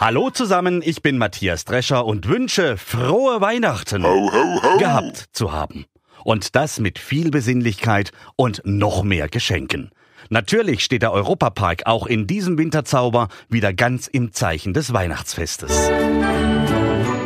Hallo zusammen, ich bin Matthias Drescher und wünsche frohe Weihnachten Ho, ho, ho. gehabt zu haben. Und das mit viel Besinnlichkeit und noch mehr Geschenken. Natürlich steht der Europapark auch in diesem Winterzauber wieder ganz im Zeichen des Weihnachtsfestes.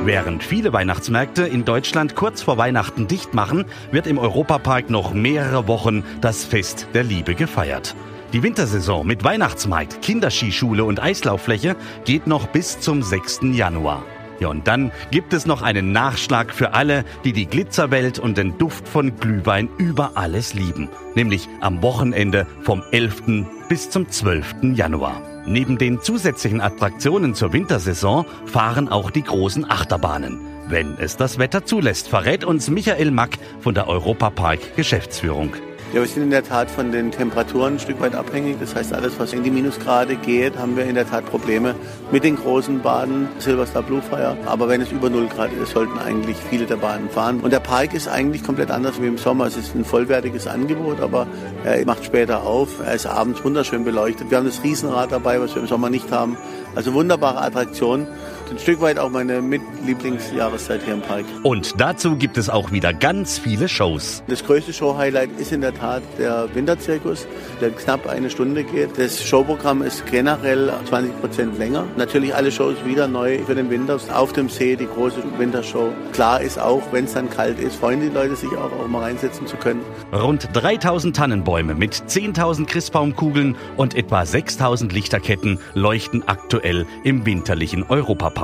Während viele Weihnachtsmärkte in Deutschland kurz vor Weihnachten dicht machen, wird im Europapark noch mehrere Wochen das Fest der Liebe gefeiert. Die Wintersaison mit Weihnachtsmarkt, Kinderskischule und Eislauffläche geht noch bis zum 6. Januar. Ja, und dann gibt es noch einen Nachschlag für alle, die die Glitzerwelt und den Duft von Glühwein über alles lieben. Nämlich am Wochenende vom 11. bis zum 12. Januar. Neben den zusätzlichen Attraktionen zur Wintersaison fahren auch die großen Achterbahnen. Wenn es das Wetter zulässt, verrät uns Michael Mack von der Europapark Geschäftsführung. Ja, wir sind in der Tat von den Temperaturen ein Stück weit abhängig. Das heißt, alles, was in die Minusgrade geht, haben wir in der Tat Probleme mit den großen Bahnen, Silverstar Blue Fire. Aber wenn es über 0 Grad ist, sollten eigentlich viele der Bahnen fahren. Und der Park ist eigentlich komplett anders wie im Sommer. Es ist ein vollwertiges Angebot, aber er macht später auf. Er ist abends wunderschön beleuchtet. Wir haben das Riesenrad dabei, was wir im Sommer nicht haben. Also wunderbare Attraktion. Ein Stück weit auch meine Mitlieblingsjahreszeit hier im Park. Und dazu gibt es auch wieder ganz viele Shows. Das größte Show-Highlight ist in der Tat der Winterzirkus, der knapp eine Stunde geht. Das Showprogramm ist generell 20 Prozent länger. Natürlich alle Shows wieder neu für den Winter. Auf dem See die große Wintershow. Klar ist auch, wenn es dann kalt ist, freuen die Leute sich auch, auch mal reinsetzen zu können. Rund 3000 Tannenbäume mit 10.000 Christbaumkugeln und etwa 6000 Lichterketten leuchten aktuell im winterlichen Europapark.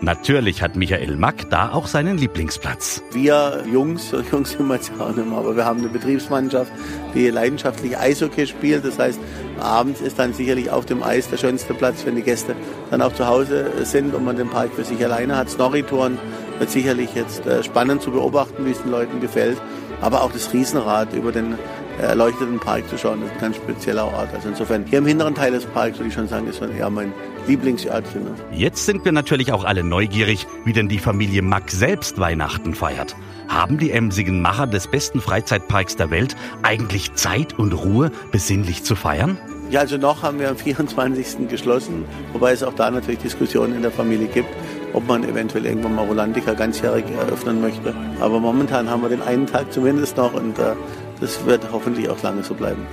Natürlich hat Michael Mack da auch seinen Lieblingsplatz. Wir Jungs, Jungs sind wir jetzt auch nicht mehr, aber wir haben eine Betriebsmannschaft, die leidenschaftlich Eishockey spielt. Das heißt, abends ist dann sicherlich auf dem Eis der schönste Platz, wenn die Gäste dann auch zu Hause sind und man den Park für sich alleine hat. Snorri-Touren wird sicherlich jetzt äh, spannend zu beobachten, wie es den Leuten gefällt. Aber auch das Riesenrad über den erleuchteten Park zu schauen, das ist ein ganz spezieller Ort. Also insofern, hier im hinteren Teil des Parks würde ich schon sagen, ist schon eher mein Lieblingsörtchen. Ne? Jetzt sind wir natürlich auch alle neugierig, wie denn die Familie Mack selbst Weihnachten feiert. Haben die emsigen Macher des besten Freizeitparks der Welt eigentlich Zeit und Ruhe, besinnlich zu feiern? Ja, also noch haben wir am 24. geschlossen, wobei es auch da natürlich Diskussionen in der Familie gibt, ob man eventuell irgendwann mal Rolandica ganzjährig eröffnen möchte. Aber momentan haben wir den einen Tag zumindest noch und äh, das wird hoffentlich auch lange so bleiben.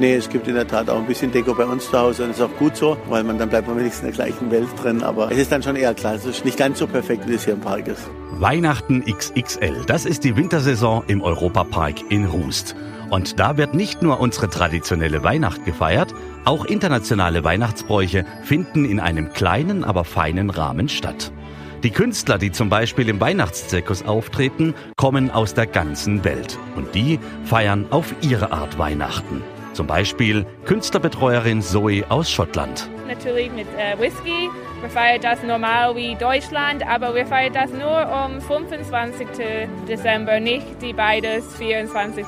Nee, es gibt in der Tat auch ein bisschen Deko bei uns zu Hause und das ist auch gut so, weil man dann bleibt man wenigstens in der gleichen Welt drin. Aber es ist dann schon eher klassisch, nicht ganz so perfekt, wie es hier im Park ist. Weihnachten XXL, das ist die Wintersaison im Europapark in Rust. Und da wird nicht nur unsere traditionelle Weihnacht gefeiert, auch internationale Weihnachtsbräuche finden in einem kleinen, aber feinen Rahmen statt. Die Künstler, die zum Beispiel im Weihnachtszirkus auftreten, kommen aus der ganzen Welt. Und die feiern auf ihre Art Weihnachten. Zum Beispiel Künstlerbetreuerin Zoe aus Schottland. Natürlich mit äh, Whisky. Wir feiern das normal wie Deutschland, aber wir feiern das nur am 25. Dezember, nicht die beides 24.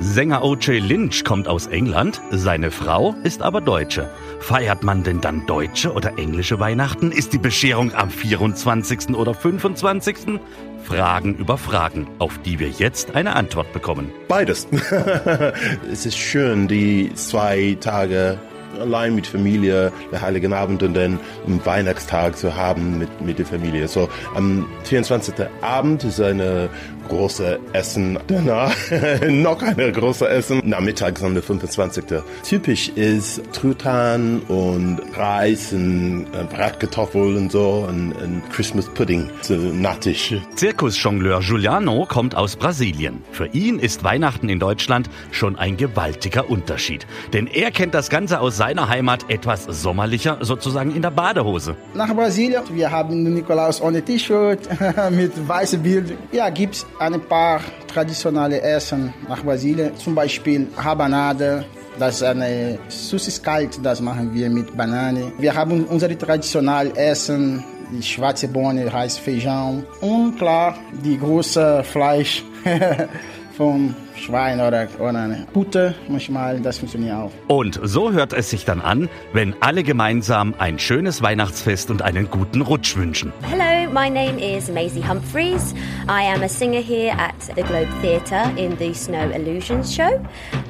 Sänger O.J. Lynch kommt aus England, seine Frau ist aber Deutsche. Feiert man denn dann deutsche oder englische Weihnachten? Ist die Bescherung am 24. oder 25.? Fragen über Fragen, auf die wir jetzt eine Antwort bekommen. Beides. es ist schön, die zwei Tage allein mit Familie, der Heiligen Abend und dann Weihnachtstag zu haben mit, mit der Familie. So am 24. Abend ist eine große Essen. Danach noch eine große Essen. Nachmittags am 25. Typisch ist Truthahn und Reis und äh, Bratkartoffel und so und, und Christmas Pudding, so Nachtisch. Zirkusjongleur Giuliano kommt aus Brasilien. Für ihn ist Weihnachten in Deutschland schon ein gewaltiger Unterschied. Denn er kennt das Ganze aus seiner Heimat etwas sommerlicher, sozusagen in der Badehose. Nach Brasilien, wir haben Nikolaus ohne T-Shirt, mit weißem Bild. Ja, gibt's ein paar traditionelle Essen nach Brasilien, zum Beispiel Rabanada. Das ist eine süßes das machen wir mit Banane. Wir haben unsere traditionellen Essen die schwarze Bohne heißt Feijão und klar die große Fleisch vom Schwein oder, oder Butter manchmal, das funktioniert auch. Und so hört es sich dann an, wenn alle gemeinsam ein schönes Weihnachtsfest und einen guten Rutsch wünschen. Hello, my name is Maisie Humphreys. I am a singer here at the Globe Theatre in the Snow Illusions show.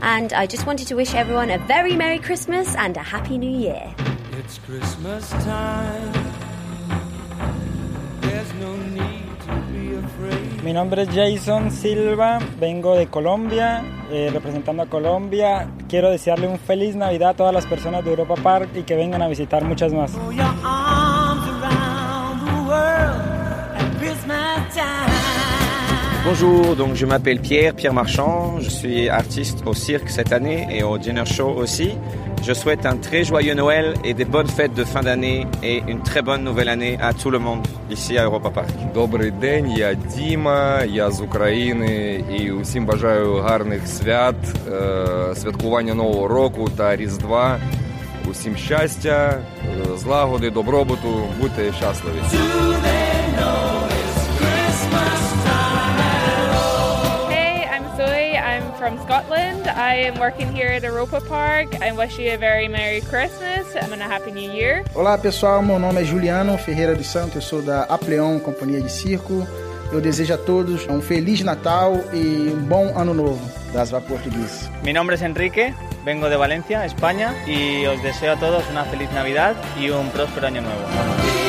And I just wanted to wish everyone a very Merry Christmas and a Happy New Year. It's Christmas time. Mi nombre es Jason Silva, vengo de Colombia, eh, representando a Colombia. Quiero desearle un feliz Navidad a todas las personas de Europa Park y que vengan a visitar muchas más. Bonjour, donc je m'appelle Pierre, Pierre Marchand, je suis artiste au cirque cette année et au dinner show aussi. Je souhaite un très joyeux Noël et des bonnes fêtes de fin d'année et une très bonne nouvelle année à tout le monde ici à Europa Park. Добрий день, я Діма, я з України і усім бажаю гарних свят, е, святкування Нового року та Різдва. Усім щастя, е, злагоди, добробуту, будьте щасливі. From Scotland. I am working here at Europa Park. I wish you a very Merry Christmas and a Happy New Year. Olá pessoal, meu nome é Juliano Ferreira dos Santos, eu sou da Apleon Companhia de Circo. Eu desejo a todos um Feliz Natal e um bom Ano Novo das Vapor Português. Mi nombre es Enrique, vengo de Valencia, España, y os deseo a todos una feliz Navidad y un próspero año nuevo.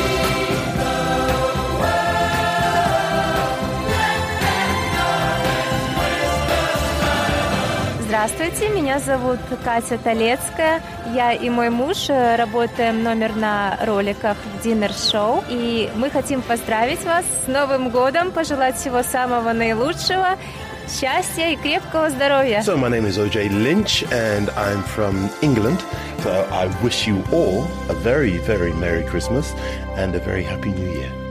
Здравствуйте, меня зовут Катя Толецкая. Я и мой муж э, работаем номер на роликах в Dinner Show. И мы хотим поздравить вас с Новым годом, пожелать всего самого наилучшего, счастья и крепкого здоровья. So my name is OJ Lynch and I'm from England. So I wish you all a very, very Merry Christmas and a very Happy New Year.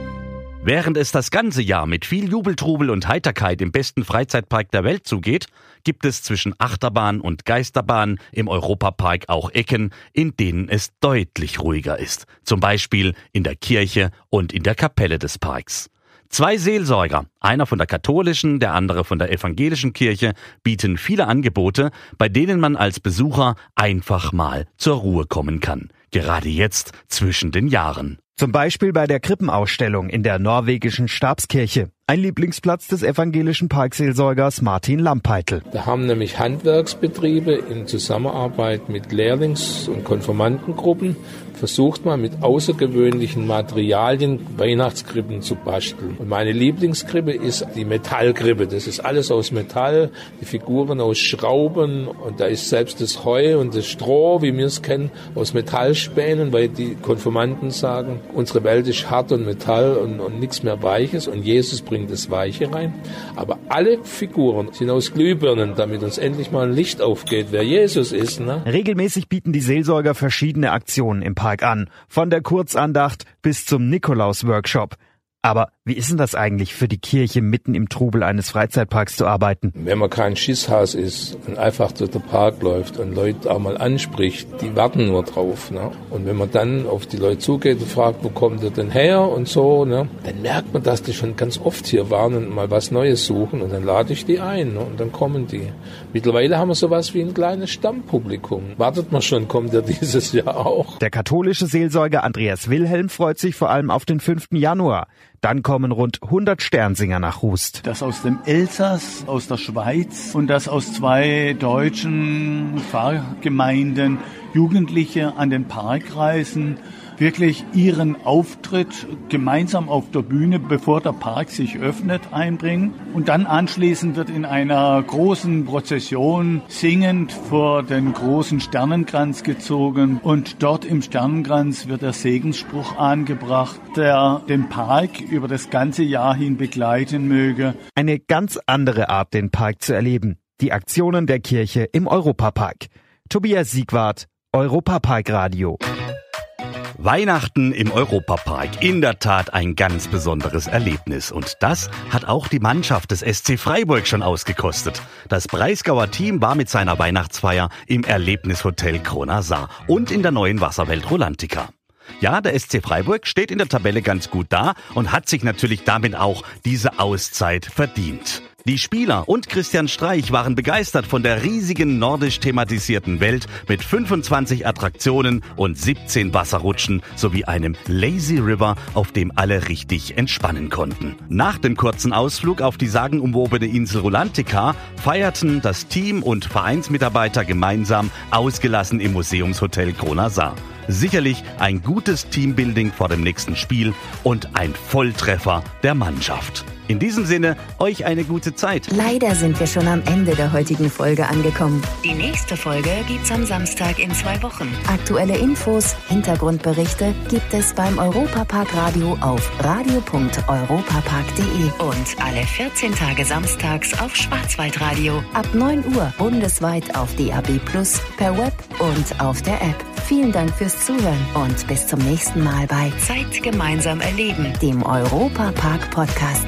Während es das ganze Jahr mit viel Jubeltrubel und Heiterkeit im besten Freizeitpark der Welt zugeht, gibt es zwischen Achterbahn und Geisterbahn im Europapark auch Ecken, in denen es deutlich ruhiger ist. Zum Beispiel in der Kirche und in der Kapelle des Parks. Zwei Seelsorger, einer von der katholischen, der andere von der evangelischen Kirche, bieten viele Angebote, bei denen man als Besucher einfach mal zur Ruhe kommen kann. Gerade jetzt zwischen den Jahren. Zum Beispiel bei der Krippenausstellung in der norwegischen Stabskirche. Ein Lieblingsplatz des evangelischen Parkseelsorgers Martin Lampeitel. Da haben nämlich Handwerksbetriebe in Zusammenarbeit mit Lehrlings- und Konfirmandengruppen versucht man mit außergewöhnlichen Materialien Weihnachtskrippen zu basteln. Und meine Lieblingskrippe ist die Metallkrippe. Das ist alles aus Metall, die Figuren aus Schrauben und da ist selbst das Heu und das Stroh, wie wir es kennen, aus Metallspänen, weil die Konfirmanden sagen, unsere Welt ist hart und Metall und, und nichts mehr Weiches und Jesus bringt das Weiche rein. Aber alle Figuren sind aus Glühbirnen, damit uns endlich mal ein Licht aufgeht, wer Jesus ist. Ne? Regelmäßig bieten die Seelsorger verschiedene Aktionen im Park an, von der Kurzandacht bis zum Nikolaus-Workshop. Aber wie ist denn das eigentlich für die Kirche, mitten im Trubel eines Freizeitparks zu arbeiten? Wenn man kein Schisshas ist und einfach durch den Park läuft und Leute auch mal anspricht, die warten nur drauf. Ne? Und wenn man dann auf die Leute zugeht und fragt, wo kommt ihr denn her und so, ne? dann merkt man, dass die schon ganz oft hier waren und mal was Neues suchen und dann lade ich die ein ne? und dann kommen die. Mittlerweile haben wir sowas wie ein kleines Stammpublikum. Wartet man schon, kommt er dieses Jahr auch. Der katholische Seelsorger Andreas Wilhelm freut sich vor allem auf den 5. Januar. Dann kommen rund 100 Sternsinger nach Hust. Das aus dem Elsass, aus der Schweiz und das aus zwei deutschen Pfarrgemeinden Jugendliche an den Parkreisen wirklich ihren Auftritt gemeinsam auf der Bühne, bevor der Park sich öffnet, einbringen. Und dann anschließend wird in einer großen Prozession singend vor den großen Sternenkranz gezogen. Und dort im Sternenkranz wird der Segensspruch angebracht, der den Park über das ganze Jahr hin begleiten möge. Eine ganz andere Art, den Park zu erleben. Die Aktionen der Kirche im Europapark. Tobias Siegwart, Europapark Radio. Weihnachten im Europapark. In der Tat ein ganz besonderes Erlebnis. Und das hat auch die Mannschaft des SC Freiburg schon ausgekostet. Das Breisgauer Team war mit seiner Weihnachtsfeier im Erlebnishotel Kronasar und in der neuen Wasserwelt Rolantica. Ja, der SC Freiburg steht in der Tabelle ganz gut da und hat sich natürlich damit auch diese Auszeit verdient. Die Spieler und Christian Streich waren begeistert von der riesigen nordisch thematisierten Welt mit 25 Attraktionen und 17 Wasserrutschen sowie einem Lazy River, auf dem alle richtig entspannen konnten. Nach dem kurzen Ausflug auf die sagenumwobene Insel Rulantica feierten das Team und Vereinsmitarbeiter gemeinsam ausgelassen im Museumshotel Kronasar. Sicherlich ein gutes Teambuilding vor dem nächsten Spiel und ein Volltreffer der Mannschaft. In diesem Sinne, euch eine gute Zeit. Leider sind wir schon am Ende der heutigen Folge angekommen. Die nächste Folge gibt's am Samstag in zwei Wochen. Aktuelle Infos, Hintergrundberichte gibt es beim Europapark Radio auf radio.europapark.de und alle 14 Tage samstags auf Schwarzwaldradio ab 9 Uhr bundesweit auf DAB Plus, per Web und auf der App. Vielen Dank fürs Zuhören und bis zum nächsten Mal bei Zeit gemeinsam erleben, dem Europapark Podcast.